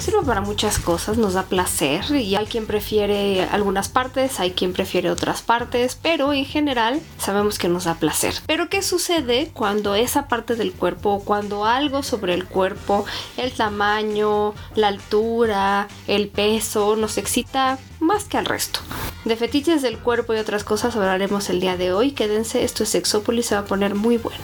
Sirve para muchas cosas, nos da placer y hay quien prefiere algunas partes, hay quien prefiere otras partes, pero en general sabemos que nos da placer. Pero ¿qué sucede cuando esa parte del cuerpo, cuando algo sobre el cuerpo, el tamaño, la altura, el peso, nos excita más que al resto? De fetiches del cuerpo y otras cosas hablaremos el día de hoy. Quédense, esto es Sexópolis, se va a poner muy bueno.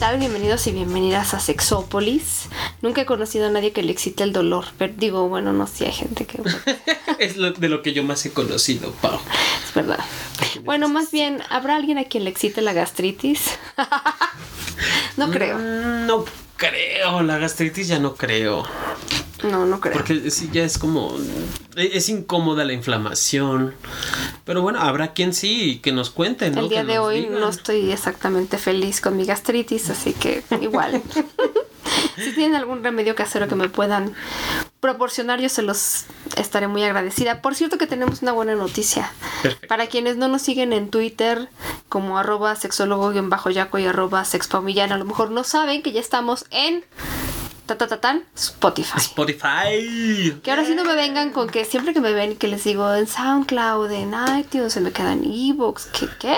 Tal? Bienvenidos y bienvenidas a Sexópolis. Nunca he conocido a nadie que le excite el dolor, pero digo, bueno, no sé, hay gente que... Es lo- de lo que yo más he conocido, Pau. es verdad. Bueno, más bien, ¿habrá alguien a quien le excite la gastritis? no creo. Mm, No creo, la gastritis ya no creo. No, no creo. Porque sí, ya es como. Es incómoda la inflamación. Pero bueno, habrá quien sí, que nos cuente, ¿no? El día Que de hoy digan. no estoy exactamente feliz con mi gastritis, así que igual. si tienen algún remedio casero que me puedan proporcionar, yo se los estaré muy agradecida. Por cierto que tenemos una buena noticia. Perfecto. Para quienes no nos siguen en Twitter como arroba sexólogo-yaco y arroba sexpaumillana, a lo mejor no saben que ya estamos en ta, ta, ta, tan, Spotify. Spotify. Que ahora sí no me vengan con que siempre que me ven y que les digo en SoundCloud, en iTunes, se me quedan ebooks, ¿qué? ¿Qué?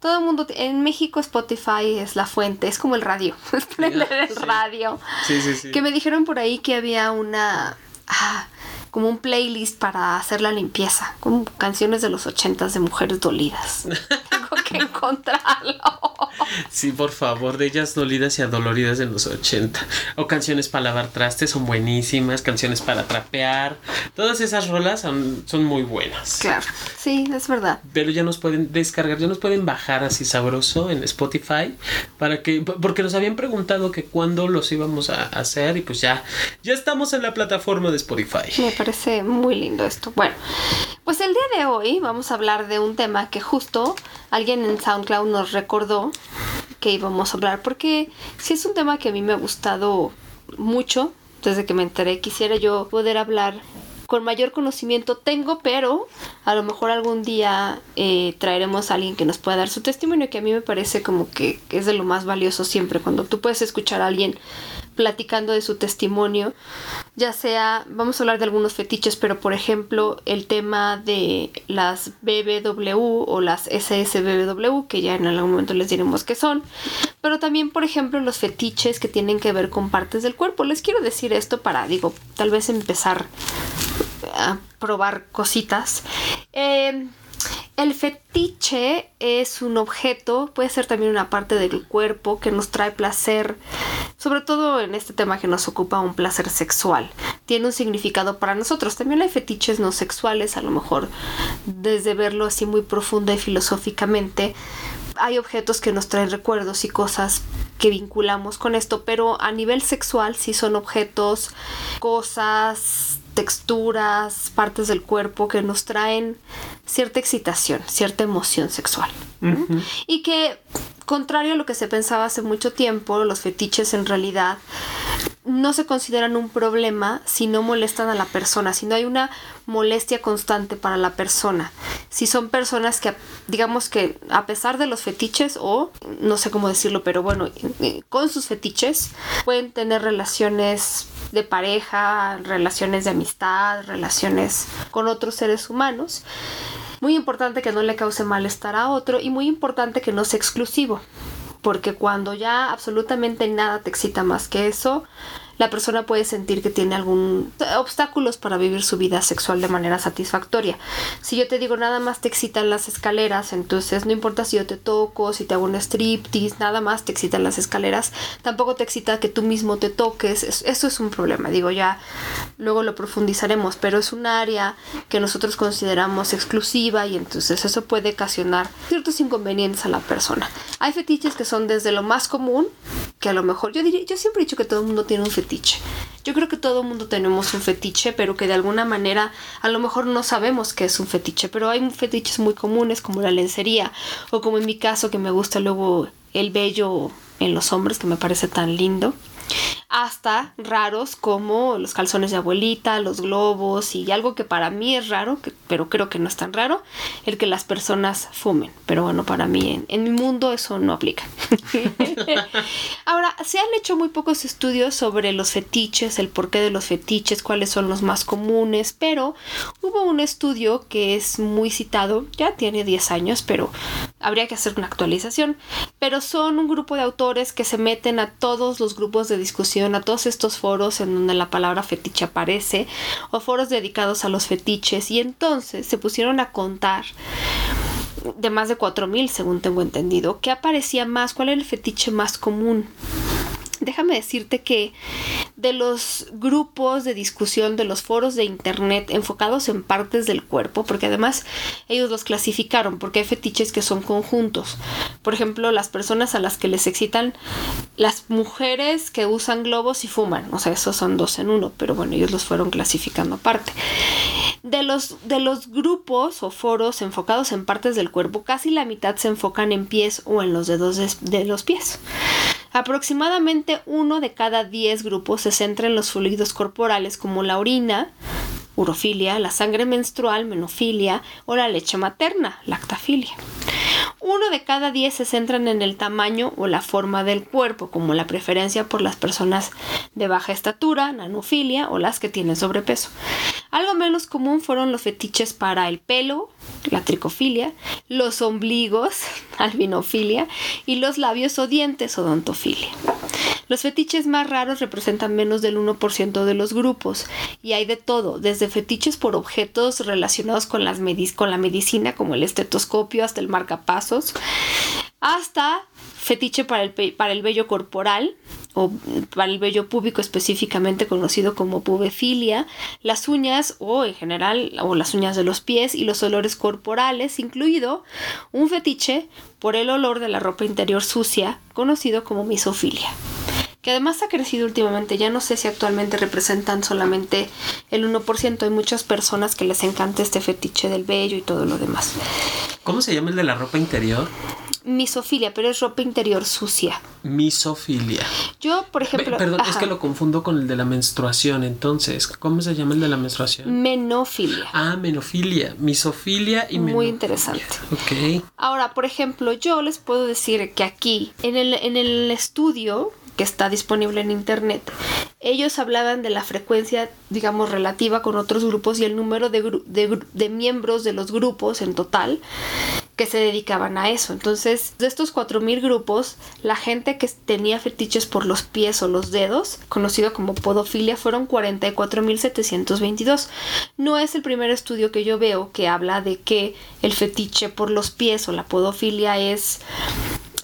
Todo el mundo, en México Spotify es la fuente, es como el radio, es prender el Sí. radio. Sí, sí, sí. Que me dijeron por ahí que había una, ah, como un playlist para hacer la limpieza, como canciones de los ochentas de mujeres dolidas. Tengo que encontrarlo. Sí, por favor, de ellas dolidas y adoloridas en los 80. O canciones para lavar trastes son buenísimas, canciones para trapear. Todas esas rolas son, son muy buenas. Claro, sí, es verdad. Pero ya nos pueden descargar, ya nos pueden bajar así sabroso en Spotify para que porque nos habían preguntado que cuándo los íbamos a hacer y pues ya ya estamos en la plataforma de Spotify. Me parece muy lindo esto. Bueno, pues el día de hoy vamos a hablar de un tema que justo alguien en SoundCloud nos recordó que íbamos a hablar porque sí es un tema que a mí me ha gustado mucho desde que me enteré. Quisiera yo poder hablar con mayor conocimiento tengo, pero a lo mejor algún día eh, traeremos a alguien que nos pueda dar su testimonio, que a mí me parece como que es de lo más valioso siempre, cuando tú puedes escuchar a alguien platicando de su testimonio, ya sea, vamos a hablar de algunos fetiches, pero por ejemplo el tema de las BBW o las SSBBW, que ya en algún momento les diremos qué son, pero también por ejemplo los fetiches que tienen que ver con partes del cuerpo. Les quiero decir esto para, digo, tal vez empezar a probar cositas. Eh, el fetiche es un objeto, puede ser también una parte del cuerpo que nos trae placer, sobre todo en este tema que nos ocupa un placer sexual. Tiene un significado para nosotros. También hay fetiches no sexuales, a lo mejor desde verlo así muy profunda y filosóficamente. Hay objetos que nos traen recuerdos y cosas que vinculamos con esto, pero a nivel sexual sí son objetos, cosas, texturas, partes del cuerpo que nos traen cierta excitación, cierta emoción sexual. Y que, contrario a lo que se pensaba hace mucho tiempo, los fetiches en realidad no se consideran un problema si no molestan a la persona, si no hay una molestia constante para la persona. Si son personas que, digamos que a pesar de los fetiches o, no sé cómo decirlo, pero bueno, con sus fetiches, pueden tener relaciones de pareja, relaciones de amistad, relaciones con otros seres humanos. Muy importante que no le cause malestar a otro y muy importante que no sea exclusivo. Porque cuando ya absolutamente nada te excita más que eso, la persona puede sentir que tiene algún obstáculos para vivir su vida sexual de manera satisfactoria. Si yo te digo nada más te excitan las escaleras, entonces no importa si yo te toco, si te hago un striptease, nada más te excitan las escaleras, tampoco te excita que tú mismo te toques, eso es un problema, digo ya luego lo profundizaremos, pero es un área que nosotros consideramos exclusiva y entonces eso puede ocasionar ciertos inconvenientes a la persona. Hay fetiches que son desde lo más común, que a lo mejor yo siempre he dicho que todo el mundo tiene un fetiche. Yo creo que todo mundo tenemos un fetiche, pero que de alguna manera a lo mejor no sabemos qué es un fetiche, pero hay fetiches muy comunes como la lencería o como en mi caso que me gusta luego el vello en los hombres que me parece tan lindo hasta raros como los calzones de abuelita, los globos y algo que para mí es raro, pero creo que no es tan raro, el que las personas fumen. Pero bueno, para mí en, mi mundo eso no aplica. Ahora, se han hecho muy pocos estudios sobre los fetiches, el porqué de los fetiches, cuáles son los más comunes, pero hubo un estudio que es muy citado, ya tiene 10 años, pero habría que hacer una actualización, pero son un grupo de autores que se meten a todos los grupos de discusión, a todos estos foros en donde la palabra fetiche aparece, o foros dedicados a los fetiches, y entonces se pusieron a contar de más de 4.000, según tengo entendido, qué aparecía más, cuál era el fetiche más común déjame decirte que de los grupos de discusión, de los foros de internet enfocados en partes del cuerpo, porque además ellos los clasificaron, porque hay fetiches que son conjuntos. Por ejemplo, las personas a las que les excitan las mujeres que usan globos y fuman, o sea, esos son dos en uno, pero bueno, ellos los fueron clasificando aparte. De los, de los grupos o foros enfocados en partes del cuerpo, casi la mitad se enfocan en pies o en los dedos de, de los pies. Aproximadamente uno de cada diez grupos se centra en los fluidos corporales como la orina, urofilia, la sangre menstrual, menofilia o la leche materna, lactafilia. Uno de cada diez se centran en el tamaño o la forma del cuerpo, como la preferencia por las personas de baja estatura, nanofilia o las que tienen sobrepeso. Algo menos común fueron los fetiches para el pelo, la tricofilia, los ombligos, albinofilia, y los labios o dientes, odontofilia. Los fetiches más raros representan menos del 1% de los grupos y hay de todo, desde fetiches por objetos relacionados con, la medicina como el estetoscopio hasta el marcapasos, hasta fetiche para el, para el vello corporal, o para el vello púbico específicamente conocido como pubefilia, las uñas o en general o las uñas de los pies y los olores corporales, incluido un fetiche por el olor de la ropa interior sucia, conocido como misofilia que además ha crecido últimamente. Ya no sé si actualmente representan solamente el 1%. Hay muchas personas que les encanta este fetiche del vello y todo lo demás. ¿Cómo se llama el de la ropa interior? misofilia, pero es ropa interior sucia. Misofilia. Yo, por ejemplo. perdón, es que lo confundo con el de la menstruación, entonces. ¿Cómo se llama el de la menstruación? Menofilia. Ah, menofilia. Misofilia y Muy interesante. Ok. Ahora, por ejemplo, yo les puedo decir que aquí, en el, en el estudio que está disponible en internet, ellos hablaban de la frecuencia, digamos, relativa con otros grupos y el número de, miembros de los grupos en total que se dedicaban a eso. Entonces, de estos 4.000 grupos, la gente que tenía fetiches por los pies o los dedos, conocido como podofilia, fueron 44.722. No es el primer estudio que yo veo que habla de que el fetiche por los pies o la podofilia es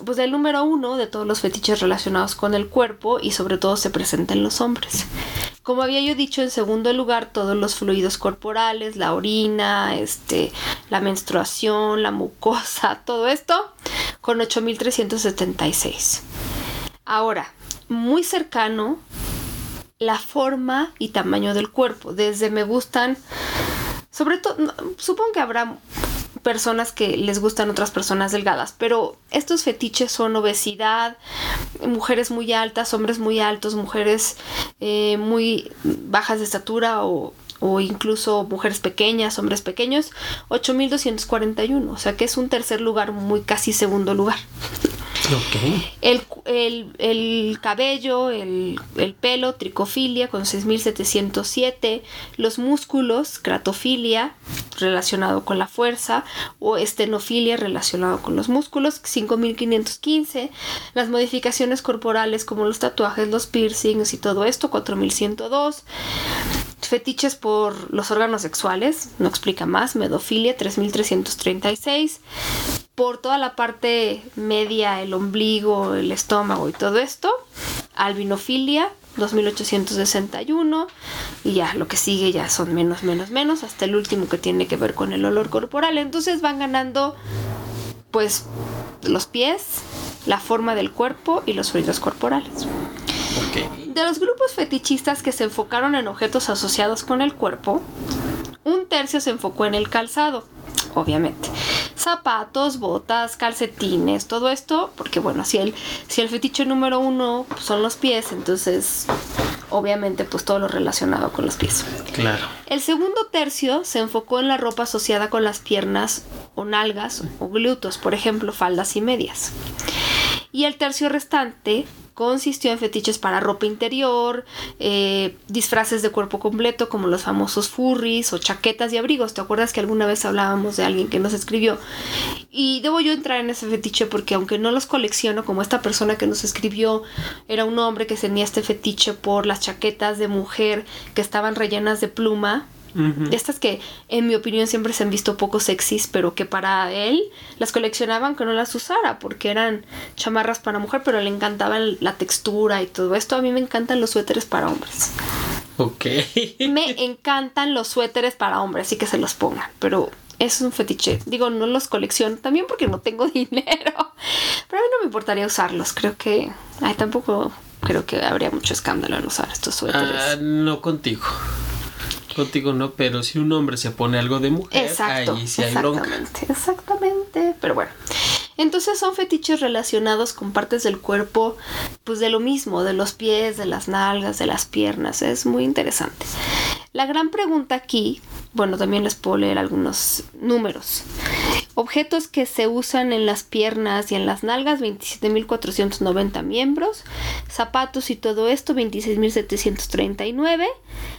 pues el número uno de todos los fetiches relacionados con el cuerpo y sobre todo se presenta en los hombres. Como había yo dicho, en segundo lugar, todos los fluidos corporales, la orina, este, la menstruación, la mucosa, todo esto, con 8.376. Ahora, muy cercano, la forma y tamaño del cuerpo. Desde me gustan, sobre todo, supongo que habrá personas que les gustan otras personas delgadas, pero estos fetiches son obesidad, mujeres muy altas, hombres muy altos, mujeres eh, muy bajas de estatura o, o incluso mujeres pequeñas, hombres pequeños, 8241, o sea que es un tercer lugar, muy casi segundo lugar. Ok. El, el- el cabello, el, el pelo, tricofilia con 6707. Los músculos, cratofilia, relacionado con la fuerza. O estenofilia, relacionado con los músculos, 5515. Las modificaciones corporales como los tatuajes, los piercings y todo esto, 4102. Fetiches por los órganos sexuales, no explica más. Medofilia, 3336 por toda la parte media, el ombligo, el estómago y todo esto. Albinofilia, 2861. Y ya, lo que sigue ya son menos, menos, menos. Hasta el último que tiene que ver con el olor corporal. Entonces van ganando, pues, los pies, la forma del cuerpo y los fluidos corporales. Ok. De los grupos fetichistas que se enfocaron en objetos asociados con el cuerpo, un tercio se enfocó en el calzado, obviamente. Zapatos, botas, calcetines, todo esto, porque bueno, si el, si el fetiche número uno pues, son los pies, entonces obviamente pues todo lo relacionado con los pies. Claro. El segundo tercio se enfocó en la ropa asociada con las piernas o nalgas o glúteos, por ejemplo, faldas y medias. Y el tercio restante consistió en fetiches para ropa interior, eh, disfraces de cuerpo completo como los famosos furries o chaquetas y abrigos. ¿Te acuerdas que alguna vez hablábamos de alguien que nos escribió? Y debo yo entrar en ese fetiche porque aunque no los colecciono como esta persona que nos escribió, era un hombre que tenía este fetiche por las chaquetas de mujer que estaban rellenas de pluma. Estas que, en mi opinión, siempre se han visto poco sexys, pero que para él las coleccionaban que no las usara, porque eran chamarras para mujer, pero le encantaba la textura y todo esto. A mí me encantan los suéteres para hombres. Ok. Me encantan los suéteres para hombres, así que se los pongan, pero es un fetiche. Digo, no los colecciono también porque no tengo dinero, pero a mí no me importaría usarlos. Creo que, ay, tampoco creo que habría mucho escándalo en usar estos suéteres. Ah, no contigo. Contigo no, pero si un hombre se pone algo de mujer, Exacto, ahí sí hay bronca. exactamente, exactamente. Pero bueno, entonces son fetiches relacionados con partes del cuerpo, pues de lo mismo, de los pies, de las nalgas, de las piernas. Es muy interesante. La gran pregunta aquí, bueno, también les puedo leer algunos números. Objetos que se usan en las piernas y en las nalgas, 27.490 miembros. Zapatos y todo esto, 26.739.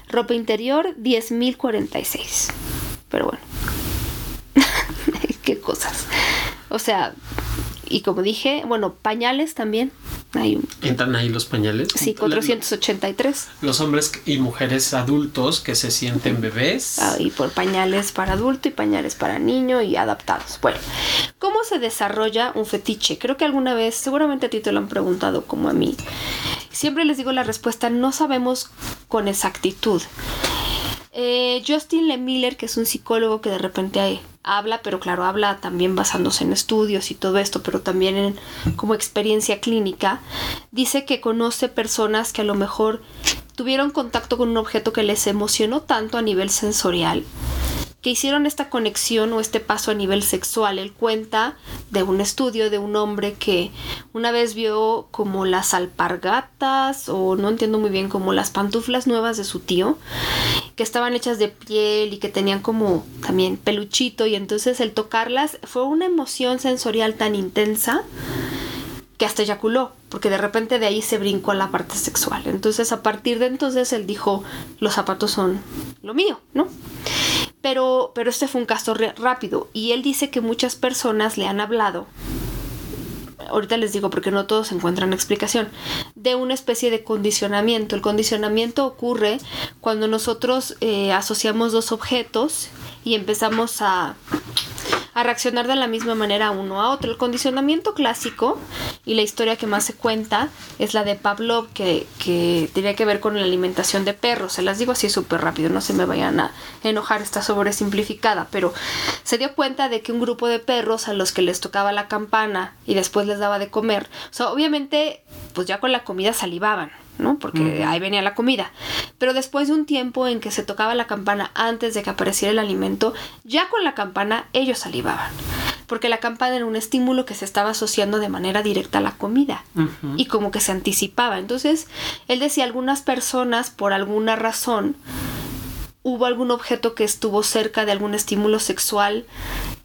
Ropa interior, 10.046. Pero bueno. Qué cosas. O sea, y como dije, bueno, pañales también. Hay un, Entran ahí los pañales. sí, 483. Los hombres y mujeres adultos que se sienten bebés. Ah, y por pañales para adulto y pañales para niño y adaptados. Bueno, ¿cómo se desarrolla un fetiche? Creo que alguna vez, seguramente a ti te lo han preguntado como a mí. Siempre les digo la respuesta, no sabemos con exactitud. Eh, Justin Lemiller, que es un psicólogo que de repente habla, pero claro, habla también basándose en estudios y todo esto, pero también en como experiencia clínica, dice que conoce personas que a lo mejor tuvieron contacto con un objeto que les emocionó tanto a nivel sensorial que hicieron esta conexión o este paso a nivel sexual. Él cuenta de un estudio de un hombre que una vez vio como las alpargatas o no entiendo muy bien como las pantuflas nuevas de su tío que estaban hechas de piel y que tenían como también peluchito y entonces el tocarlas fue una emoción sensorial tan intensa que hasta eyaculó, porque de repente de ahí se brincó a la parte sexual. Entonces a partir de entonces él dijo, los zapatos son lo mío, ¿no? Pero, pero este fue un caso rápido y él dice que muchas personas le han hablado, ahorita les digo porque no todos encuentran explicación, de una especie de condicionamiento. El condicionamiento ocurre cuando nosotros eh, asociamos dos objetos y empezamos a a reaccionar de la misma manera uno a otro. El condicionamiento clásico y la historia que más se cuenta es la de Pavlov, que, que tenía que ver con la alimentación de perros. Se las digo así súper rápido, no se me vayan a enojar, está sobresimplificada, pero se dio cuenta de que un grupo de perros a los que les tocaba la campana y después les daba de comer, o sea, obviamente, pues ya con la comida salivaban. ¿no? Porque ahí venía la comida. Pero después de un tiempo en que se tocaba la campana antes de que apareciera el alimento, ya con la campana ellos salivaban. Porque la campana era un estímulo que se estaba asociando de manera directa a la comida. Y como que se anticipaba. Entonces, él decía, algunas personas, por alguna razón, hubo algún objeto que estuvo cerca de algún estímulo sexual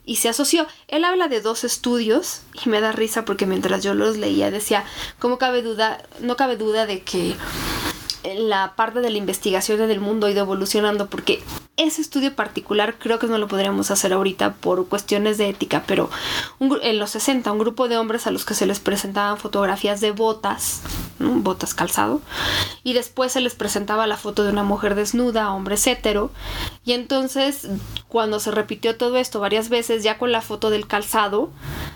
y se asoció. Él habla de dos estudios y me da risa porque mientras yo los leía decía, ¿cómo cabe duda? No cabe duda de que la parte de la investigación en el mundo ha ido evolucionando porque ese estudio particular creo que no lo podríamos hacer ahorita por cuestiones de ética, pero en los 60 un grupo de hombres a los que se les presentaban fotografías de botas, botas calzado, y después se les presentaba la foto de una mujer desnuda, hombre hetero, y entonces cuando se repitió todo esto varias veces, ya con la foto del calzado,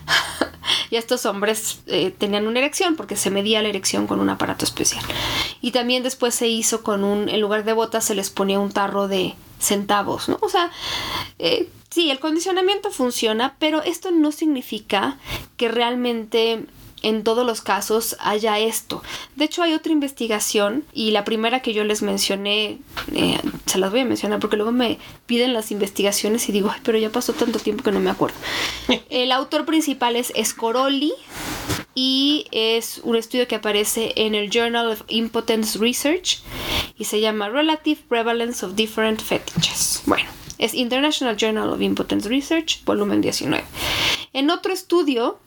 y estos hombres eh, tenían una erección porque se medía la erección con un aparato especial. Y también después se hizo con un, en lugar de botas se les ponía un tarro de centavos, ¿no? O sea, eh, sí, el condicionamiento funciona, pero esto no significa que realmente en todos los casos haya esto. De hecho, hay otra investigación y la primera que yo les mencioné, eh, se las voy a mencionar porque luego me piden las investigaciones y digo, pero ya pasó tanto tiempo que no me acuerdo. El autor principal es Scoroli y es un estudio que aparece en el Journal of Impotence Research y se llama Relative Prevalence of Different Fetishes. Bueno, es International Journal of Impotence Research, volumen 19. En otro estudio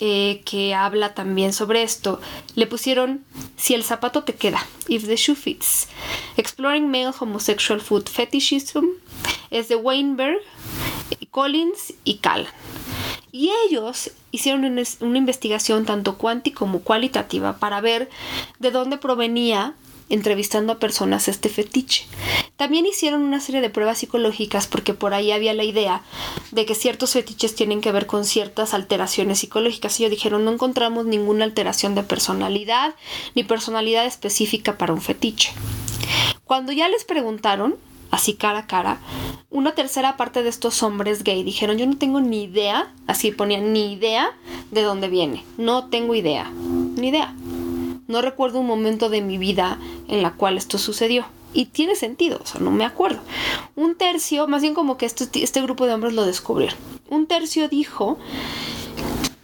eh, que habla también sobre esto, le pusieron Si el zapato te queda, If the shoe fits, Exploring Male Homosexual Food Fetishism, es de Weinberg, Collins y Callan. Y ellos hicieron una, investigación tanto cuántica como cualitativa para ver de dónde provenía entrevistando a personas este fetiche. También hicieron una serie de pruebas psicológicas porque por ahí había la idea de que ciertos fetiches tienen que ver con ciertas alteraciones psicológicas. Ellos dijeron, no encontramos ninguna alteración de personalidad ni personalidad específica para un fetiche. Cuando ya les preguntaron, así cara a cara, una tercera parte de estos hombres gay dijeron, yo no tengo ni idea, así ponían, ni idea de dónde viene, no tengo idea, ni idea. No recuerdo un momento de mi vida en la cual esto sucedió. Y tiene sentido, o sea, no me acuerdo. Un tercio, más bien como que este, este grupo de hombres lo descubrieron. Un tercio dijo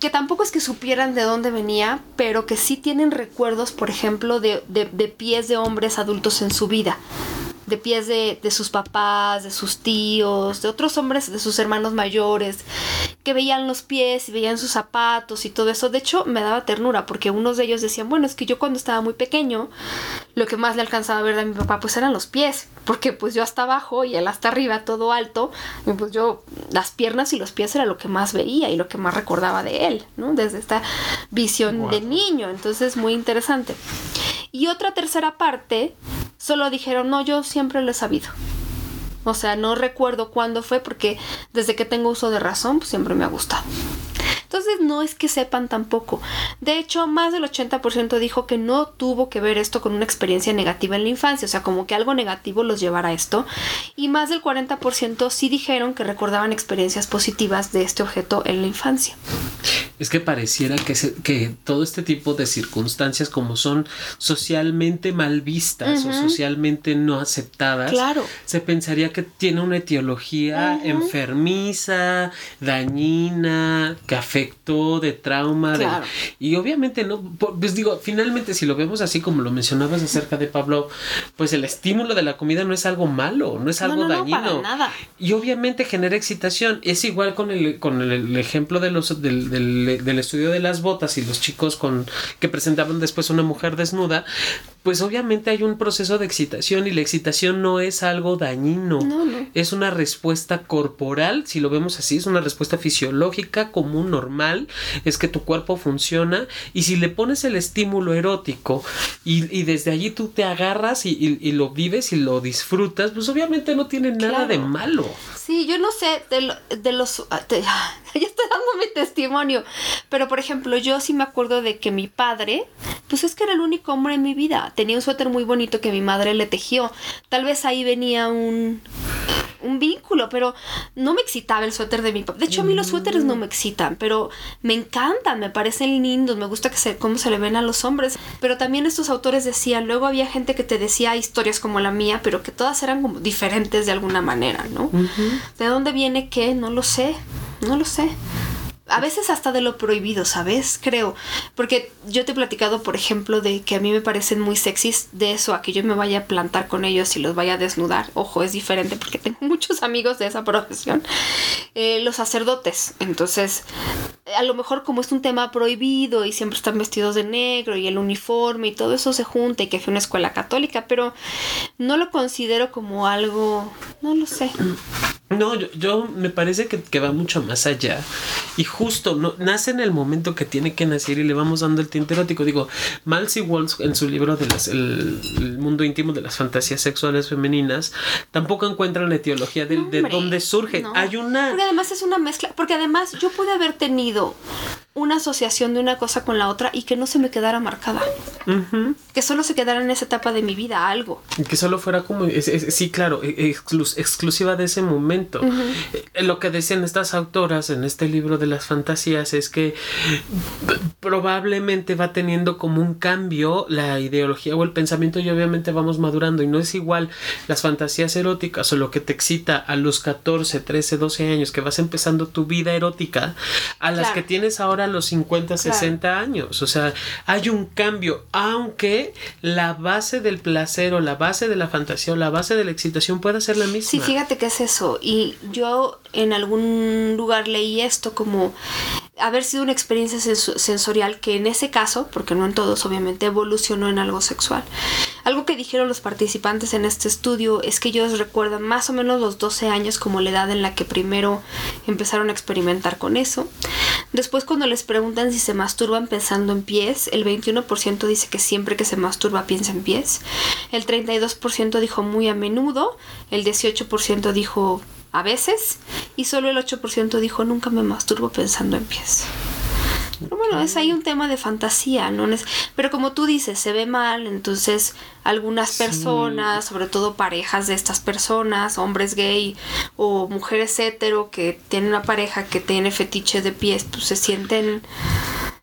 que tampoco es que supieran de dónde venía, pero que sí tienen recuerdos, por ejemplo, de, de pies de hombres adultos en su vida de pies de, de, sus papás, de sus tíos, de otros hombres, de sus hermanos mayores, que veían los pies y veían sus zapatos y todo eso. De hecho, me daba ternura porque unos de ellos decían, bueno, es que yo cuando estaba muy pequeño, lo que más le alcanzaba a ver a mi papá pues eran los pies, porque pues yo hasta abajo y él hasta arriba, todo alto, y pues yo las piernas y los pies era lo que más veía y lo que más recordaba de él, ¿no? Desde esta visión de niño, entonces muy interesante. Y otra tercera parte solo dijeron, no, yo siempre lo he sabido. O sea, no recuerdo cuándo fue porque desde que tengo uso de razón, pues siempre me ha gustado. Entonces no es que sepan tampoco. De hecho, más del 80% dijo que no tuvo que ver esto con una experiencia negativa en la infancia, o sea, como que algo negativo los llevara a esto. Y más del 40% sí dijeron que recordaban experiencias positivas de este objeto en la infancia. Es que pareciera que, que todo este tipo de circunstancias como son socialmente mal vistas o socialmente no aceptadas, claro. se pensaría que tiene una etiología enfermiza, dañina, que afectó, de trauma. y obviamente no, pues digo, finalmente si lo vemos así como lo mencionabas acerca de Pablo, pues el estímulo de la comida no es algo malo, no es algo dañino. nada. Y obviamente genera excitación. Es igual con el, con el, ejemplo de los, del, del, estudio de las botas y los chicos con que presentaban después una mujer desnuda, pues obviamente hay un proceso de excitación y la excitación no es algo dañino. Es una respuesta corporal, si lo vemos así, es una respuesta fisiológica común, normal, es que tu cuerpo funciona y si le pones el estímulo erótico y, desde allí tú te agarras y, lo vives y lo disfrutas, pues obviamente no tiene nada de malo. Sí, yo no sé de, los... Ah, ya estoy dando mi testimonio, pero por ejemplo yo sí me acuerdo de que mi padre, pues es que era el único hombre en mi vida, tenía un suéter muy bonito que mi madre le tejió, tal vez ahí venía un un vínculo, pero no me excitaba el suéter de mi papá. De hecho, a mí los suéteres no me excitan, pero me encantan, me parecen lindos, me gusta que se, cómo se le ven a los hombres. Pero también estos autores decían, luego había gente que te decía historias como la mía, pero que todas eran como diferentes de alguna manera, ¿no? ¿De dónde viene qué? No lo sé, no lo sé. A veces hasta de lo prohibido, ¿sabes? Creo. Porque yo te he platicado, por ejemplo, de que a mí me parecen muy sexys de eso, a que yo me vaya a plantar con ellos y los vaya a desnudar. Ojo, es diferente porque tengo muchos amigos de esa profesión. Eh, los sacerdotes. Entonces, a lo mejor como es un tema prohibido y siempre están vestidos de negro y el uniforme y todo eso se junta y que fue una escuela católica, pero no lo considero como algo, no lo sé. No, yo, yo me parece que, va mucho más allá. Y justo no, nace en el momento que tiene que nacer y le vamos dando el tinte erótico. Digo, Malcy Walsh en su libro de las, el, el, mundo íntimo de las fantasías sexuales femeninas tampoco encuentra la etiología de, de dónde surge. No. Hay una... Porque además es una mezcla, porque además yo pude haber tenido una asociación de una cosa con la otra y que no se me quedara marcada. Uh -huh. Que solo se quedara en esa etapa de mi vida algo. Que solo fuera como, es, es, sí, claro, exclus, exclusiva de ese momento. Uh -huh. Lo que decían estas autoras en este libro de las fantasías es que probablemente va teniendo como un cambio la ideología o el pensamiento y obviamente vamos madurando y no es igual las fantasías eróticas o lo que te excita a los 14, 13, 12 años que vas empezando tu vida erótica a las claro. que tienes ahora los 50, 60 claro. años. O sea, hay un cambio, aunque la base del placer o la base de la fantasía o la base de la excitación pueda ser la misma. Sí, fíjate que es eso. Y yo en algún lugar leí esto como haber sido una experiencia sensorial que en ese caso, porque no en todos obviamente, evolucionó en algo sexual. Algo que dijeron los participantes en este estudio es que ellos recuerdan más o menos los 12 años como la edad en la que primero empezaron a experimentar con eso. Después cuando les preguntan si se masturban pensando en pies, el 21% dice que siempre que se masturba piensa en pies, el 32% dijo muy a menudo, el 18% dijo a veces y solo el 8% dijo nunca me masturbo pensando en pies. Pero bueno, es ahí un tema de fantasía, ¿no? Pero como tú dices, se ve mal, entonces algunas personas, sí. sobre todo parejas de estas personas, hombres gay o mujeres hetero que tienen una pareja que tiene fetiche de pies, pues se sienten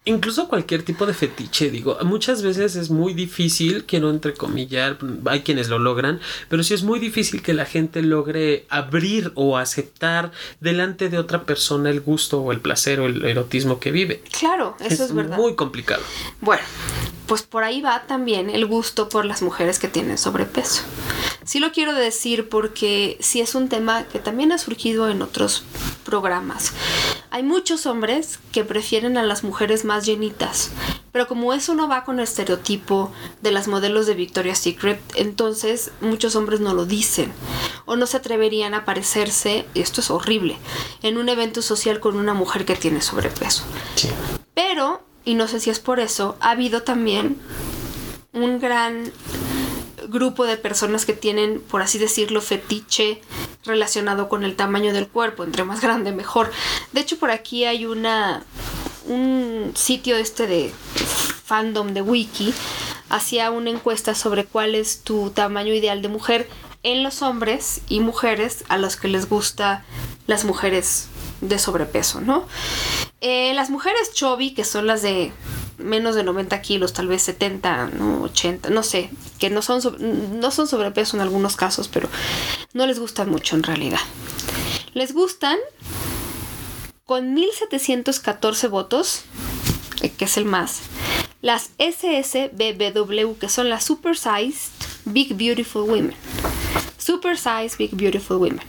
incluso cualquier tipo de fetiche, digo, muchas veces es muy difícil, quiero entrecomillar, hay quienes lo logran, pero sí es muy difícil que la gente logre abrir o aceptar delante de otra persona el gusto o el placer o el erotismo que vive. Claro, eso es, es verdad. Muy complicado. Bueno, pues por ahí va también el gusto por las mujeres que tienen sobrepeso. Sí lo quiero decir porque sí es un tema que también ha surgido en otros programas. Hay muchos hombres que prefieren a las mujeres más llenitas, pero como eso no va con el estereotipo de las modelos de Victoria's Secret, entonces muchos hombres no lo dicen o no se atreverían a parecerse, y esto es horrible, en un evento social con una mujer que tiene sobrepeso. Sí. Pero y no sé si es por eso, ha habido también un gran grupo de personas que tienen, por así decirlo, fetiche relacionado con el tamaño del cuerpo, entre más grande mejor. De hecho, por aquí hay una un sitio este de fandom de wiki hacía una encuesta sobre cuál es tu tamaño ideal de mujer en los hombres y mujeres a los que les gusta las mujeres de sobrepeso, ¿no? Eh, las mujeres chubby, que son las de menos de 90 kilos, tal vez 70, ¿no? 80, no sé, que no son, no son sobrepeso en algunos casos, pero no les gustan mucho en realidad. Les gustan con 1714 votos, que es el más, las SSBBW, que son las Super Sized Big Beautiful Women. Super Sized Big Beautiful Women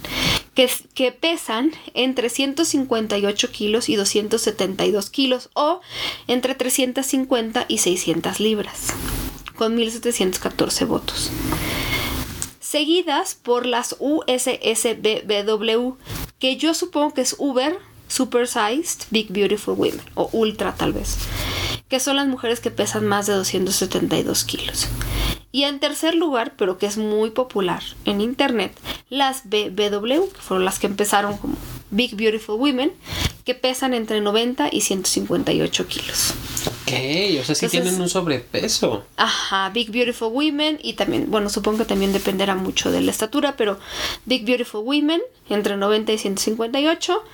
que, pesan entre 158 kilos y 272 kilos o entre 350 y 600 libras, con 1714 votos. Seguidas por las USSBBW, que yo supongo que es Uber, Supersized Big Beautiful Women, o Ultra tal vez, que son las mujeres que pesan más de 272 kilos. Y en tercer lugar, pero que es muy popular en internet, las BBW, que fueron las que empezaron como Big Beautiful Women, que pesan entre 90 y 158 kilos. Ok, o sea, sí Entonces, tienen un sobrepeso. Ajá, Big Beautiful Women y también, bueno, supongo que también dependerá mucho de la estatura, pero Big Beautiful Women entre 90 y 158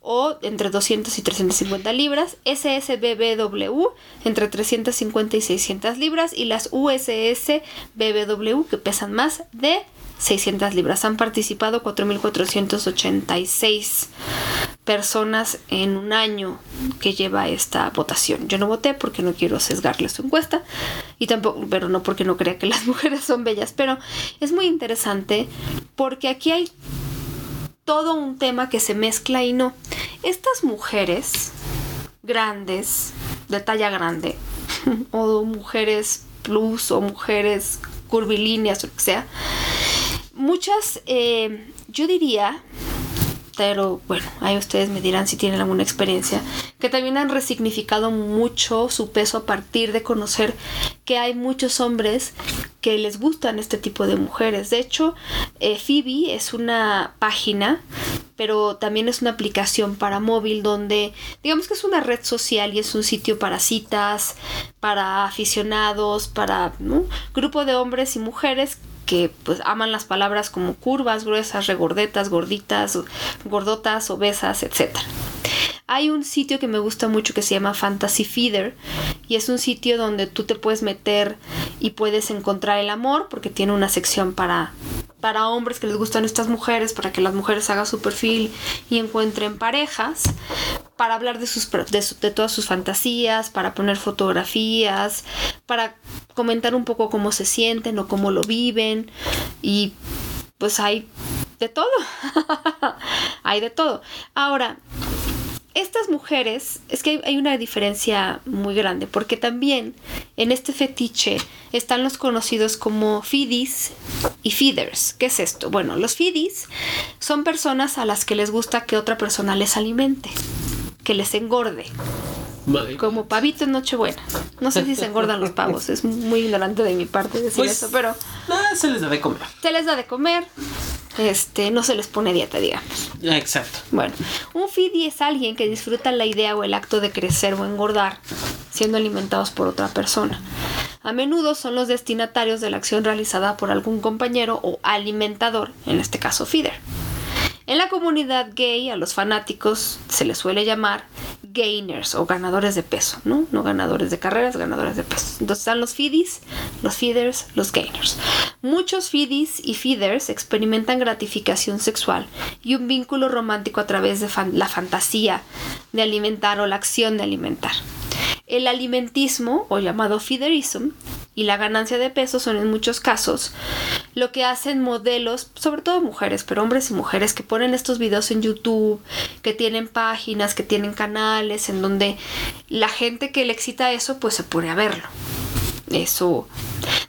o entre 200 y 350 libras, SSBBW entre 350 y 600 libras y las USSBBW que pesan más de 600 libras. Han participado 4.486 personas en un año que lleva esta votación. Yo no voté porque no quiero sesgarle su encuesta y tampoco, pero no porque no crea que las mujeres son bellas, pero es muy interesante porque aquí hay todo un tema que se mezcla y no. Estas mujeres grandes, de talla grande, o mujeres plus o mujeres curvilíneas o lo que sea, muchas, eh, yo diría, pero bueno, ahí ustedes me dirán si tienen alguna experiencia, que también han resignificado mucho su peso a partir de conocer que hay muchos hombres que les gustan este tipo de mujeres. De hecho, eh, Phoebe es una página, pero también es una aplicación para móvil donde digamos que es una red social y es un sitio para citas, para aficionados, para grupo de hombres y mujeres que pues aman las palabras como curvas, gruesas, regordetas, gorditas, gordotas, obesas, etc. Hay un sitio que me gusta mucho que se llama Fantasy Feeder y es un sitio donde tú te puedes meter y puedes encontrar el amor porque tiene una sección para para hombres que les gustan estas mujeres, para que las mujeres hagan su perfil y encuentren parejas, para hablar de, sus, de, todas sus fantasías, para poner fotografías, para comentar un poco cómo se sienten o cómo lo viven y pues hay de todo, hay de todo. Ahora, estas mujeres, es que hay una diferencia muy grande, porque también en este fetiche están los conocidos como fidis y feeders. ¿Qué es esto? Bueno, los fidis son personas a las que les gusta que otra persona les alimente, que les engorde. Como pavito en Nochebuena. No sé si se engordan los pavos, es muy ignorante de mi parte decir pues, eso, pero. se les da de comer. Se les da de comer este, no se les pone dieta, digamos. Exacto. Bueno, un FIDI es alguien que disfruta la idea o el acto de crecer o engordar siendo alimentados por otra persona. A menudo son los destinatarios de la acción realizada por algún compañero o alimentador, en este caso feeder. En la comunidad gay a los fanáticos se les suele llamar gainers o ganadores de peso, ¿no? No ganadores de carreras, ganadores de peso. Entonces están los feedies, los feeders, los gainers. Muchos feedies y feeders experimentan gratificación sexual y un vínculo romántico a través de la fantasía de alimentar o la acción de alimentar. El alimentismo, o llamado feederism, y la ganancia de peso son en muchos casos lo que hacen modelos, sobre todo mujeres, pero hombres y mujeres que ponen estos videos en YouTube, que tienen páginas, que tienen canales, en donde la gente que le excita eso, pues se pone a verlo. Eso.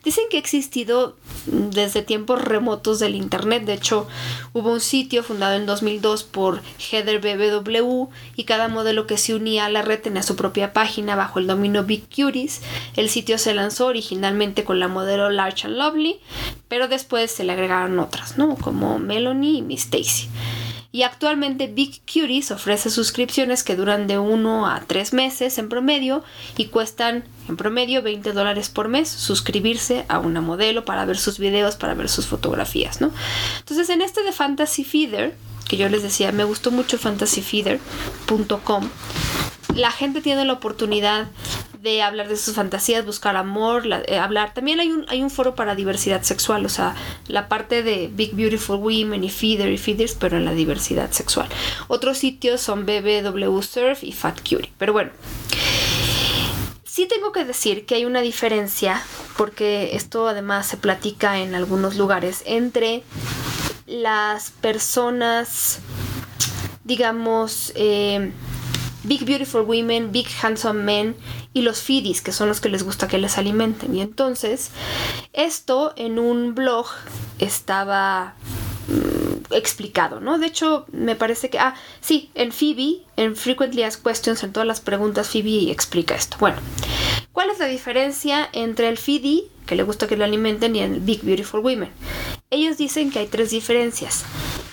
Dicen que ha existido desde tiempos remotos del Internet. De hecho, hubo un sitio fundado en 2002 por Heather BBW y cada modelo que se unía a la red tenía su propia página bajo el dominio Big Cuties. El sitio se lanzó originalmente con la modelo Large and Lovely, pero después se le agregaron otras, ¿no? Como Melanie y Miss Stacy. Y actualmente Big Cuties ofrece suscripciones que duran de 1 a 3 meses en promedio y cuestan en promedio 20 dólares por mes suscribirse a una modelo para ver sus videos, para ver sus fotografías, ¿no? Entonces en este de Fantasy Feeder, que yo les decía, me gustó mucho fantasyfeeder.com, la gente tiene la oportunidad de hablar de sus fantasías, buscar amor, eh, hablar. También hay un, hay un foro para diversidad sexual, o sea, la parte de Big Beautiful Women y Feeder y Feeders, pero en la diversidad sexual. Otros sitios son BBW Surf y Fat Cutie. Pero bueno, sí tengo que decir que hay una diferencia, porque esto además se platica en algunos lugares, entre las personas, digamos, eh, Big Beautiful Women, Big Handsome Men y los feedies, que son los que les gusta que les alimenten. Y entonces, esto en un blog estaba mm, explicado, ¿no? De hecho, me parece que, ah, sí, en Phoebe, en Frequently Asked Questions, en todas las preguntas, Phoebe explica esto. Bueno, ¿cuál es la diferencia entre el feedie, que le gusta que lo alimenten, y el Big Beautiful Women? Ellos dicen que hay tres diferencias.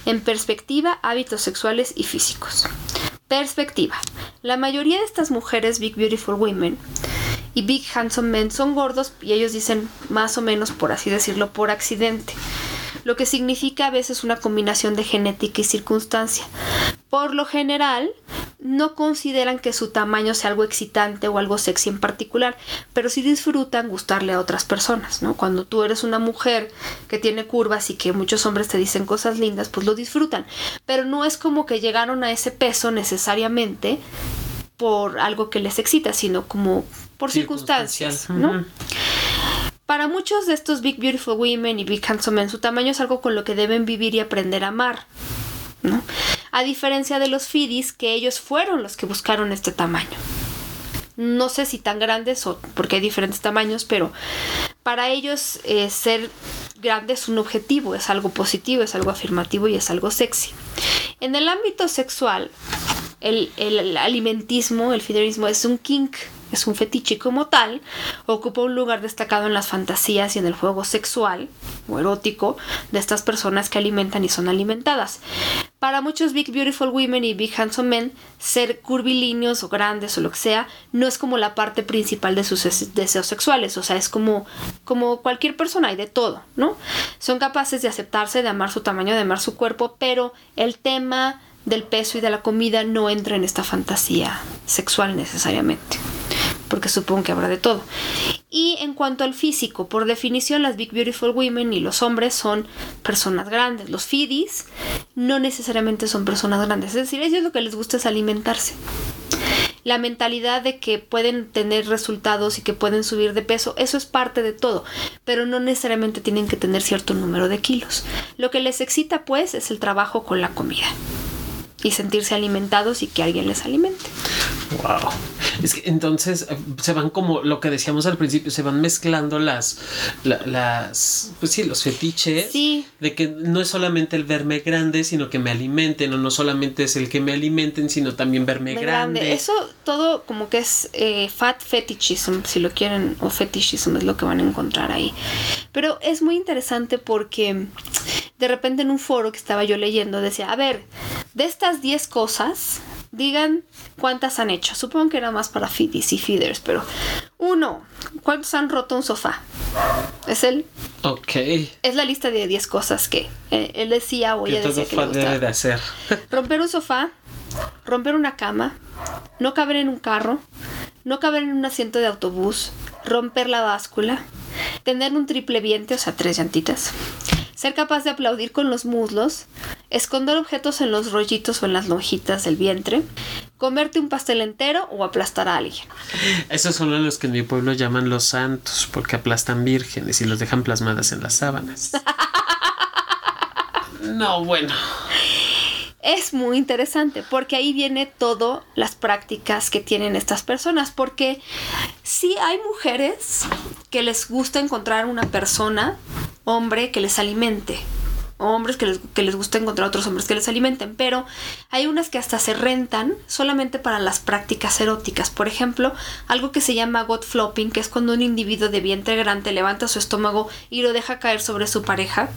En perspectiva, hábitos sexuales y físicos. Perspectiva. La mayoría de estas mujeres Big Beautiful Women y Big Handsome Men son gordos y ellos dicen más o menos, por así decirlo, por accidente. Lo que significa a veces una combinación de genética y circunstancia. Por lo general, no consideran que su tamaño sea algo excitante o algo sexy en particular, pero sí disfrutan gustarle a otras personas, ¿no? Cuando tú eres una mujer que tiene curvas y que muchos hombres te dicen cosas lindas, pues lo disfrutan, pero no es como que llegaron a ese peso necesariamente por algo que les excita, sino como por circunstancias, ¿no? Para muchos de estos Big Beautiful Women y Big Handsome Men, su tamaño es algo con lo que deben vivir y aprender a amar. ¿no? A diferencia de los Fidis, que ellos fueron los que buscaron este tamaño. No sé si tan grandes o porque hay diferentes tamaños, pero para ellos eh, ser grande es un objetivo, es algo positivo, es algo afirmativo y es algo sexy. En el ámbito sexual, el, alimentismo, el fiderismo es un kink, es un fetiche como tal, ocupa un lugar destacado en las fantasías y en el juego sexual o erótico de estas personas que alimentan y son alimentadas. Para muchos Big Beautiful Women y Big Handsome Men, ser curvilíneos o grandes o lo que sea, no es como la parte principal de sus deseos sexuales, o sea, es como, como cualquier persona, hay de todo, ¿no? Son capaces de aceptarse, de amar su tamaño, de amar su cuerpo, pero el tema del peso y de la comida no entra en esta fantasía sexual necesariamente porque supongo que habrá de todo. Y en cuanto al físico, por definición las Big Beautiful Women y los hombres son personas grandes. Los Fidis no necesariamente son personas grandes, es decir, ellos lo que les gusta es alimentarse. La mentalidad de que pueden tener resultados y que pueden subir de peso, eso es parte de todo, pero no necesariamente tienen que tener cierto número de kilos. Lo que les excita pues es el trabajo con la comida y sentirse alimentados y que alguien les alimente. Wow. Es que entonces eh, se van como lo que decíamos al principio, se van mezclando las, las, pues sí, los fetiches. Sí. De que no es solamente el verme grande, sino que me alimenten, o no solamente es el que me alimenten, sino también verme grande. Eso todo como que es eh, fat fetichism, si lo quieren, o fetichism es lo que van a encontrar ahí. Pero es muy interesante porque de repente en un foro que estaba yo leyendo decía, a ver, de estas 10 cosas, digan cuántas han hecho. Supongo que era más para feedies y feeders, pero uno, ¿cuántos han roto un sofá? Es el. Ok. Es la lista de 10 cosas que eh, él decía o ella decía que le debe de hacer. Romper un sofá, romper una cama, no caber en un carro, no caber en un asiento de autobús, romper la báscula, tener un triple viente, o sea, tres llantitas, ser capaz de aplaudir con los muslos, esconder objetos en los rollitos o en las lonjitas del vientre, comerte un pastel entero o aplastar a alguien. Esos son los que en mi pueblo llaman los santos, porque aplastan vírgenes y los dejan plasmadas en las sábanas. no, bueno. Es muy interesante porque ahí viene todo las prácticas que tienen estas personas porque sí hay mujeres que les gusta encontrar una persona, hombre, que les alimente hombres que les, que les gusta encontrar otros hombres que les alimenten, pero hay unas que hasta se rentan solamente para las prácticas eróticas. Por ejemplo, algo que se llama God flopping, que es cuando un individuo de vientre grande levanta su estómago y lo deja caer sobre su pareja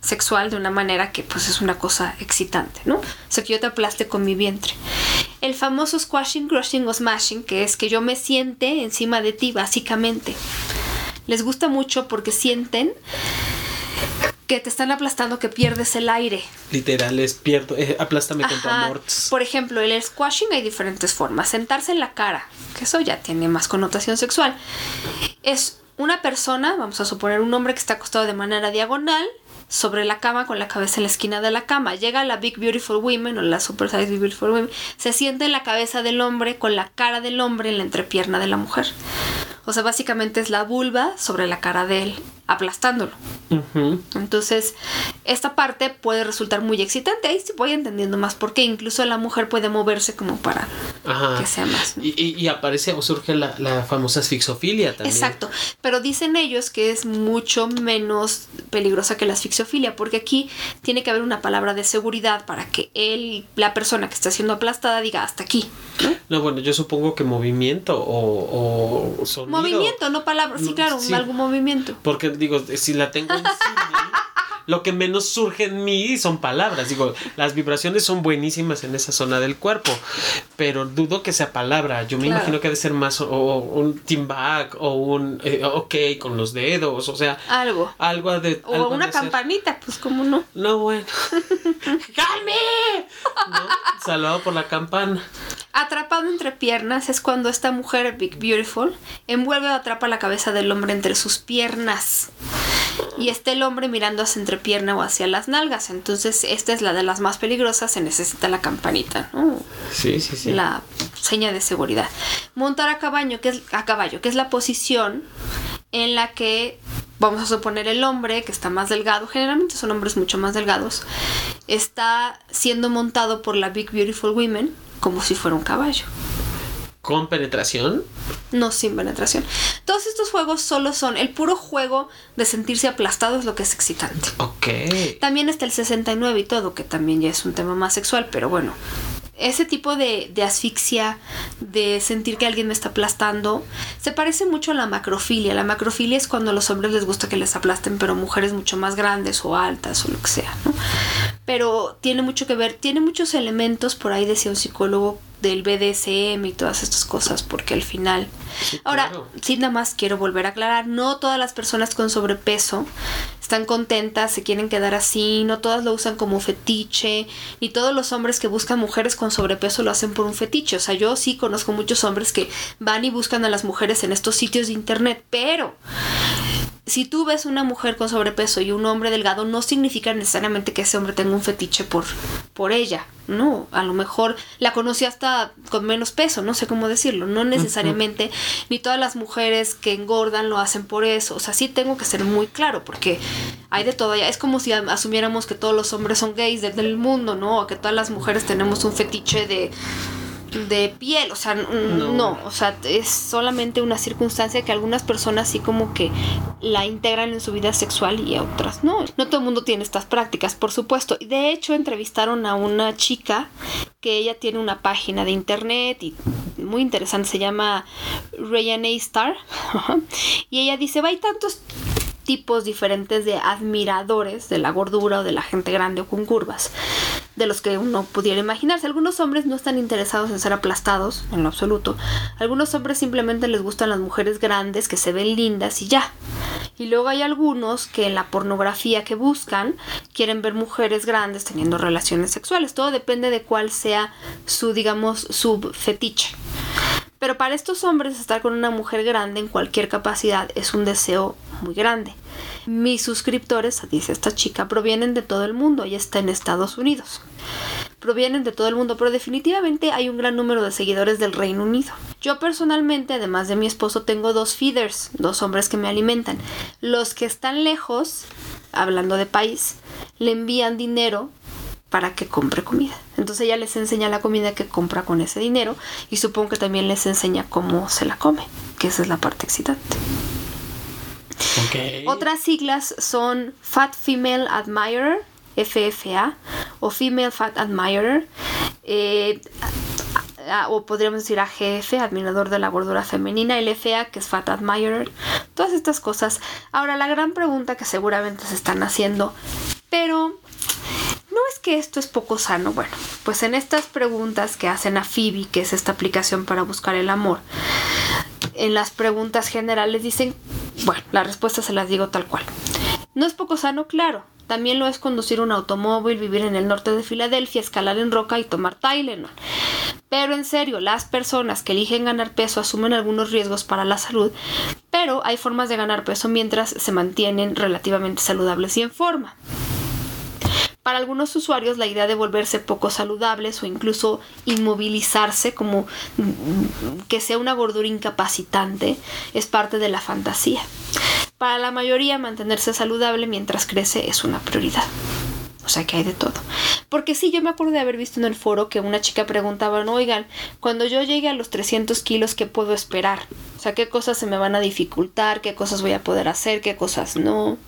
sexual de una manera que pues es una cosa excitante, ¿no? O sea, que yo te aplaste con mi vientre. El famoso squashing, crushing o smashing, que es que yo me siente encima de ti, básicamente. Les gusta mucho porque sienten que te están aplastando que pierdes el aire. Literal, es pierdo, eh, aplástame contra Por ejemplo, el squashing hay diferentes formas. Sentarse en la cara, que eso ya tiene más connotación sexual. Es una persona, vamos a suponer un hombre que está acostado de manera diagonal sobre la cama con la cabeza en la esquina de la cama. Llega la Big Beautiful Women o la Super Size Beautiful Women, se siente en la cabeza del hombre con la cara del hombre en la entrepierna de la mujer. O sea, básicamente es la vulva sobre la cara de él, aplastándolo. Entonces, esta parte puede resultar muy excitante. Ahí sí voy entendiendo más porque incluso la mujer puede moverse como para que sea más. Y, aparece o surge la, famosa asfixofilia también. Exacto. Pero dicen ellos que es mucho menos peligrosa que la asfixofilia porque aquí tiene que haber una palabra de seguridad para que él, la persona que está siendo aplastada, diga hasta aquí. No, bueno, yo supongo que movimiento o, o Movimiento, no palabras. Sí, claro, algún movimiento. Porque digo, si la tengo encima, lo que menos surge en mí son palabras. Digo, las vibraciones son buenísimas en esa zona del cuerpo, pero dudo que sea palabra. Yo me imagino que debe ser más o, un team back o un eh, ok con los dedos, o sea, algo. Algo de. O una campanita, pues, ¿cómo no? No, bueno. ¡Calme! ¿No? Salvado por la campana. Atrapado entre piernas es cuando esta mujer, Big Beautiful, envuelve o atrapa la cabeza del hombre entre sus piernas. Y está el hombre mirando hacia entrepierna o hacia las nalgas. Entonces, esta es la de las más peligrosas. Se necesita la campanita, ¿no? Sí, sí, sí. La seña de seguridad. Montar a caballo, que es, a caballo, que es la posición en la que vamos a suponer el hombre que está más delgado, generalmente son hombres mucho más delgados, está siendo montado por la Big Beautiful Women como si fuera un caballo. ¿Con penetración? No sin penetración. Todos estos juegos solo son el puro juego de sentirse aplastado es lo que es excitante. Ok. También está el 69 y todo, que también ya es un tema más sexual, pero bueno, ese tipo de, de, asfixia, de sentir que alguien me está aplastando, se parece mucho a la macrofilia. La macrofilia es cuando a los hombres les gusta que les aplasten, pero mujeres mucho más grandes o altas o lo que sea, ¿no? Pero tiene mucho que ver, tiene muchos elementos, por ahí decía un psicólogo, del BDSM y todas estas cosas, porque al final... Sí, Ahora, claro. sí, nada más quiero volver a aclarar, no todas las personas con sobrepeso están contentas, se quieren quedar así, no todas lo usan como fetiche, ni todos los hombres que buscan mujeres con sobrepeso lo hacen por un fetiche. O sea, yo sí conozco muchos hombres que van y buscan a las mujeres en estos sitios de internet, pero si tú ves una mujer con sobrepeso y un hombre delgado, no significa necesariamente que ese hombre tenga un fetiche por, por ella. No, a lo mejor la conocí hasta con menos peso, no sé cómo decirlo. No necesariamente, ni todas las mujeres que engordan lo hacen por eso. O sea, sí tengo que ser muy claro, porque hay de todo. Es como si asumiéramos que todos los hombres son gays del mundo, ¿no? O que todas las mujeres tenemos un fetiche de de piel, o sea, no. no. o sea, es solamente una circunstancia que algunas personas sí como que la integran en su vida sexual y otras no. No todo el mundo tiene estas prácticas, por supuesto. De hecho, entrevistaron a una chica que ella tiene una página de internet y muy interesante, se llama Rayane Star. y ella dice, va, hay tantos tipos diferentes de admiradores de la gordura o de la gente grande o con curvas, de los que uno pudiera imaginarse. Algunos hombres no están interesados en ser aplastados, en lo absoluto. Algunos hombres simplemente les gustan las mujeres grandes que se ven lindas y ya. Y luego hay algunos que en la pornografía que buscan quieren ver mujeres grandes teniendo relaciones sexuales. Todo depende de cuál sea su, digamos, su fetiche. Pero para estos hombres estar con una mujer grande en cualquier capacidad es un deseo muy grande. Mis suscriptores, dice esta chica, provienen de todo el mundo y está en Estados Unidos. Provienen de todo el mundo, pero definitivamente hay un gran número de seguidores del Reino Unido. Yo personalmente, además de mi esposo, tengo dos feeders, dos hombres que me alimentan. Los que están lejos, hablando de país, le envían dinero para que compre comida. Entonces ella les enseña la comida que compra con ese dinero y supongo que también les enseña cómo se la come, que esa es la parte excitante. Okay. Otras siglas son Fat Female Admirer, FFA, o Female Fat Admirer, eh, o podríamos decir AGF, Admirador de la Gordura Femenina, LFA, que es Fat Admirer, todas estas cosas. Ahora, la gran pregunta que seguramente se están haciendo, pero no es que esto es poco sano. Bueno, pues en estas preguntas que hacen a Phoebe, que es esta aplicación para buscar el amor, en las preguntas generales dicen, bueno, la respuesta se las digo tal cual. No es poco sano, claro. También lo es conducir un automóvil, vivir en el norte de Filadelfia, escalar en roca y tomar Tylenol. Pero en serio, las personas que eligen ganar peso asumen algunos riesgos para la salud, pero hay formas de ganar peso mientras se mantienen relativamente saludables y en forma. Para algunos usuarios la idea de volverse poco saludables o incluso inmovilizarse como que sea una gordura incapacitante es parte de la fantasía. Para la mayoría mantenerse saludable mientras crece es una prioridad. O sea que hay de todo. Porque sí, yo me acuerdo de haber visto en el foro que una chica preguntaba, no, oigan, cuando yo llegue a los 300 kilos, ¿qué puedo esperar? O sea, ¿qué cosas se me van a dificultar? ¿Qué cosas voy a poder hacer? ¿Qué cosas no?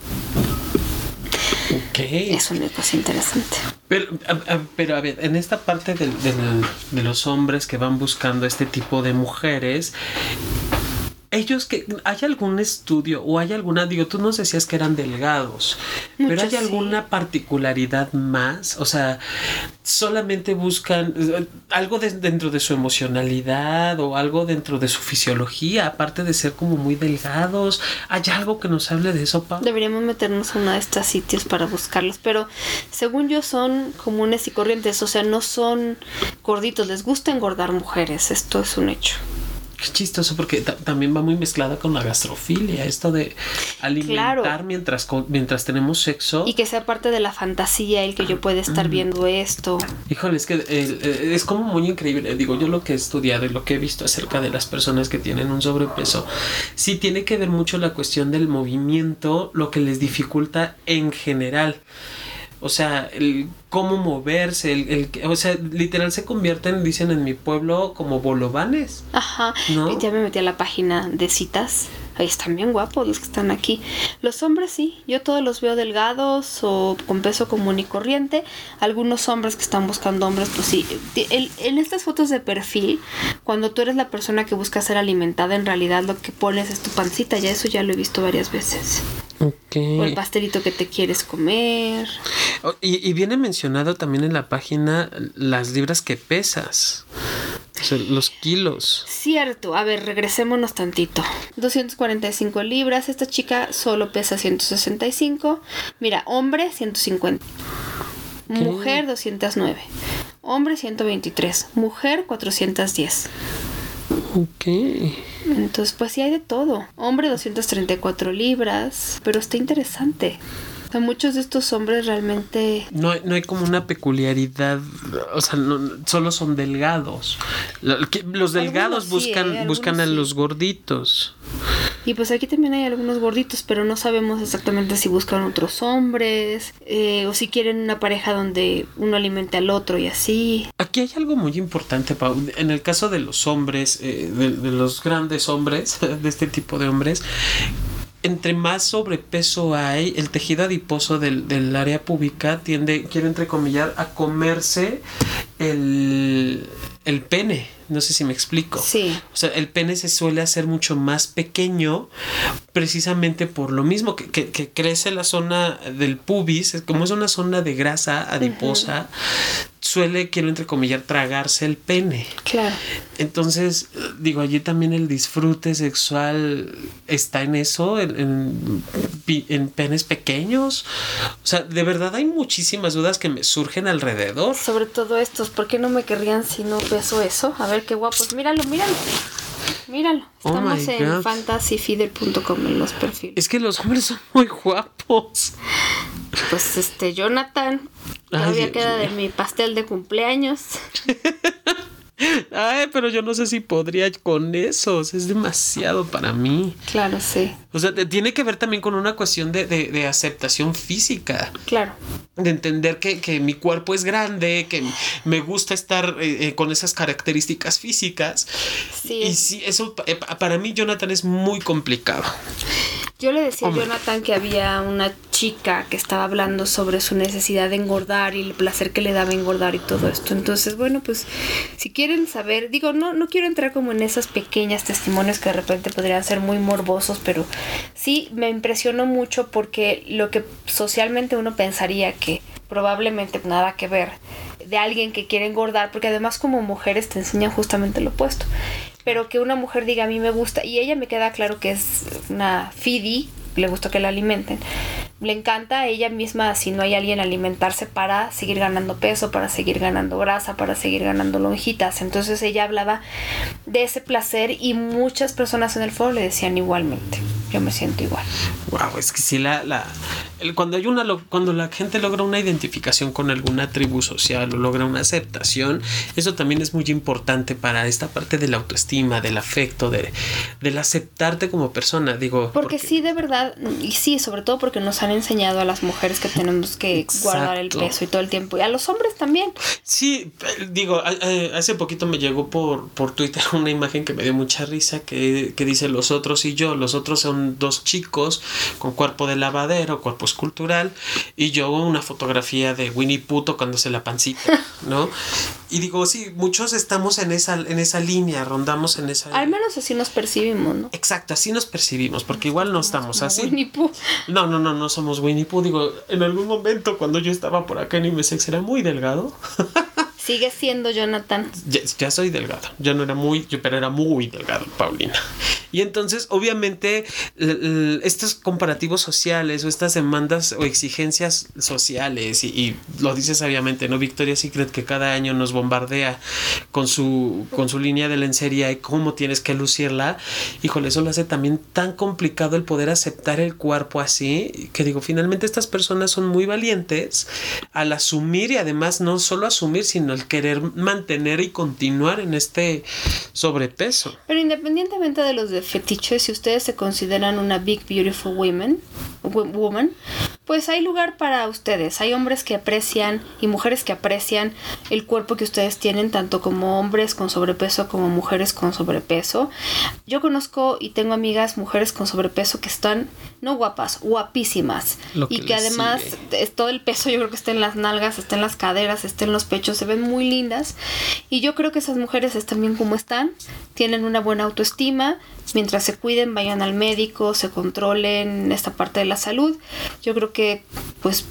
Okay. Es una cosa interesante. Pero a, a, pero a ver, en esta parte del, del, de los hombres que van buscando este tipo de mujeres, ellos que hay algún estudio o hay alguna, digo, tú nos decías que eran delgados, pero hay sí. alguna particularidad más, o sea, solamente buscan eh, algo de- dentro de su emocionalidad o algo dentro de su fisiología, aparte de ser como muy delgados, hay algo que nos hable de eso, Pau. Deberíamos meternos a uno de estos sitios para buscarlos, pero según yo son comunes y corrientes, o sea, no son gorditos, les gusta engordar mujeres, esto es un hecho. Qué chistoso porque ta- también va muy mezclada con la gastrofilia, esto de alimentar Claro. mientras mientras tenemos sexo. Y que sea parte de la fantasía el que yo pueda estar viendo esto. Híjole, es que eh, eh, es como muy increíble. Digo, yo lo que he estudiado y lo que he visto acerca de las personas que tienen un sobrepeso, sí tiene que ver mucho la cuestión del movimiento, lo que les dificulta en general. O sea, el cómo moverse, el, el o sea, literal se convierten, dicen en mi pueblo, como bolovanes. Ajá. ¿No? Ya me metí a la página de citas. Ahí están bien guapos los que están aquí. Los hombres sí, yo todos los veo delgados o con peso común y corriente. Algunos hombres que están buscando hombres, pues sí. En estas fotos de perfil, cuando tú eres la persona que busca ser alimentada, en realidad lo que pones es tu pancita. Ya eso ya lo he visto varias veces. Ok. O el pastelito que te quieres comer. Oh, Y, y viene mencionado también en la página las libras que pesas. O sea, los kilos. Cierto, a ver, regresémonos tantito. 245 libras, esta chica solo pesa 165. Mira, hombre 150. Mujer 209. Hombre 123. Mujer 410. Ok. Entonces, pues sí hay de todo. Hombre 234 libras, pero está interesante. O sea, muchos de estos hombres realmente No, no hay como una peculiaridad, o sea, no, solo son delgados. Los delgados Algunos sí, buscan, ¿eh? Buscan a los gorditos. Y pues aquí también hay algunos gorditos, pero no sabemos exactamente si buscan otros hombres eh, o si quieren una pareja donde uno alimente al otro y así. Aquí hay algo muy importante, Pau. En el caso de los hombres, eh, de, de los grandes hombres, de este tipo de hombres, entre más sobrepeso hay, el tejido adiposo del, del área púbica tiende, quiero entrecomillar, a comerse el, el pene. No sé si me explico. Sí. O sea, el pene se suele hacer mucho más pequeño precisamente por lo mismo que, que- que crece la zona del pubis, como es una zona de grasa adiposa, suele, quiero entrecomillar, tragarse el pene. Claro. Entonces, digo, allí también el disfrute sexual está en eso, en, en penes pequeños. O sea, de verdad hay muchísimas dudas que me surgen alrededor. Sobre todo estos, ¿por qué no me querrían si no peso eso? A ver qué guapos. Míralo, míralo. Míralo. Oh Estamos en fantasyfeeder.com en los perfiles. Es que los hombres son muy guapos. Pues este, Jonathan, todavía queda de mi pastel de cumpleaños. Ay, pero yo no sé si podría con esos. Es demasiado para mí. Claro, sí. O sea, te- tiene que ver también con una cuestión de, de- de aceptación física. Claro. De entender que, que mi cuerpo es grande, que me gusta estar eh, eh, con esas características físicas. Sí. Y sí, eso eh, pa- para mí, Jonathan, es muy complicado. Yo le decía a Jonathan que había una chica que estaba hablando sobre su necesidad de engordar y el placer que le daba engordar y todo esto. Entonces, bueno, pues si quieren saber, digo, no, no quiero entrar como en esas pequeñas testimonios que de repente podrían ser muy morbosos, pero sí me impresionó mucho porque lo que socialmente uno pensaría que probablemente nada que ver de alguien que quiere engordar, porque además como mujeres te enseñan justamente lo opuesto. Pero que una mujer diga a mí me gusta, y ella me queda claro que es una fidi, le gusta que la alimenten. Le encanta a ella misma si no hay alguien alimentarse para seguir ganando peso, para seguir ganando grasa, para seguir ganando lonjitas. Entonces ella hablaba de ese placer y muchas personas en el foro le decían igualmente. Yo me siento igual. Wow, es que si la, la el- cuando hay una cuando la gente logra una identificación con alguna tribu social o logra una aceptación, eso también es muy importante para esta parte de la autoestima, del afecto, de, del aceptarte como persona. Digo, Porque, sí, de verdad, y sí, sobre todo porque nos han enseñado a las mujeres que tenemos que guardar el peso y todo el tiempo. Y a los hombres también. Sí, eh, digo, hace poquito me llegó por, por Twitter una imagen que me dio mucha risa que, que dice los otros y yo. Los otros son dos chicos con cuerpo de lavadero, cuerpo cultural y yo una fotografía de Winnie Pooh tocándose la pancita, ¿no? Y digo, sí, muchos estamos en esa, en esa línea, rondamos en esa Al menos así nos percibimos, ¿no? Exacto, así nos percibimos, porque igual no estamos así. Winnie Pooh. No, no, no, no somos Winnie Pooh. Digo, en algún momento cuando yo estaba por acá en Imesex era muy delgado. Sigue siendo Jonathan. Ya, ya soy delgado. Yo no era muy, yo, pero era muy delgado, Paulina. Y entonces, obviamente, estos comparativos sociales o estas demandas o exigencias sociales, y, y lo dice sabiamente, ¿no? Victoria's Secret que cada año nos bombardea con su, con su línea de lencería y cómo tienes que lucirla. Híjole, eso lo hace también tan complicado el poder aceptar el cuerpo así, que digo, finalmente estas personas son muy valientes al asumir y además no solo asumir, sino el querer mantener y continuar en este sobrepeso. Pero independientemente de los de fetiches, si ustedes se consideran una big beautiful woman, wo- woman, pues hay lugar para ustedes. Hay hombres que aprecian y mujeres que aprecian el cuerpo que ustedes tienen, tanto como hombres con sobrepeso como mujeres con sobrepeso. Yo conozco y tengo amigas mujeres con sobrepeso que están no guapas, guapísimas Lo que y que además sigue. es todo el peso yo creo que está en las nalgas, está en las caderas, está en los pechos, se ven muy lindas y yo creo que esas mujeres están bien como están, tienen una buena autoestima, mientras se cuiden, vayan al médico, se controlen esta parte de la salud. Yo creo que pues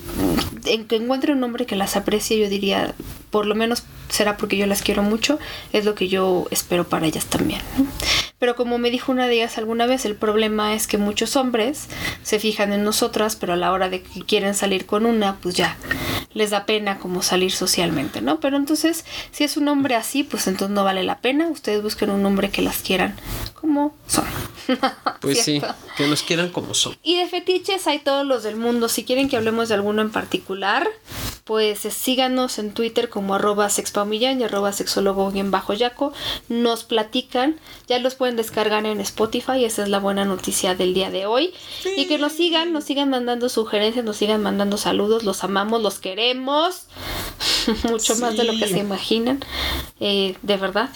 en que encuentre un hombre que las aprecie, yo diría, por lo menos será porque yo las quiero mucho, es lo que yo espero para ellas también. Pero como me dijo una de ellas alguna vez, el problema es que muchos hombres se fijan en nosotras, pero a la hora de que quieren salir con una, pues ya les da pena como salir socialmente, ¿no? Pero entonces, si es un hombre así, pues entonces no vale la pena. Ustedes busquen un hombre que las quieran como son. Pues sí, que nos quieran como son. Y de fetiches hay todos los del mundo. Si quieren que hablemos de alguno en particular, pues eh, síganos en Twitter como arroba sexpaumillán y arroba sexólogo bien bajo yaco. Nos platican, ya los pueden descargar en Spotify, esa es la buena noticia del día de hoy. Y que nos sigan, nos sigan mandando sugerencias, nos sigan mandando saludos, los amamos, los queremos. Mucho más de lo que se imaginan, eh, de verdad.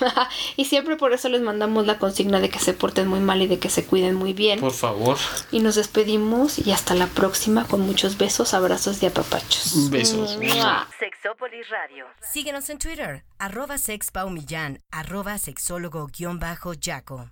y siempre por eso les mandamos la consigna de que se porten muy mal y de que se cuiden muy bien. Por favor, Y nos despedimos y hasta la próxima con muchos besos, abrazos y apapachos. Sexópolis Radio. Síguenos en Twitter, arroba sexpaumillán, arroba sexólogo-yaco.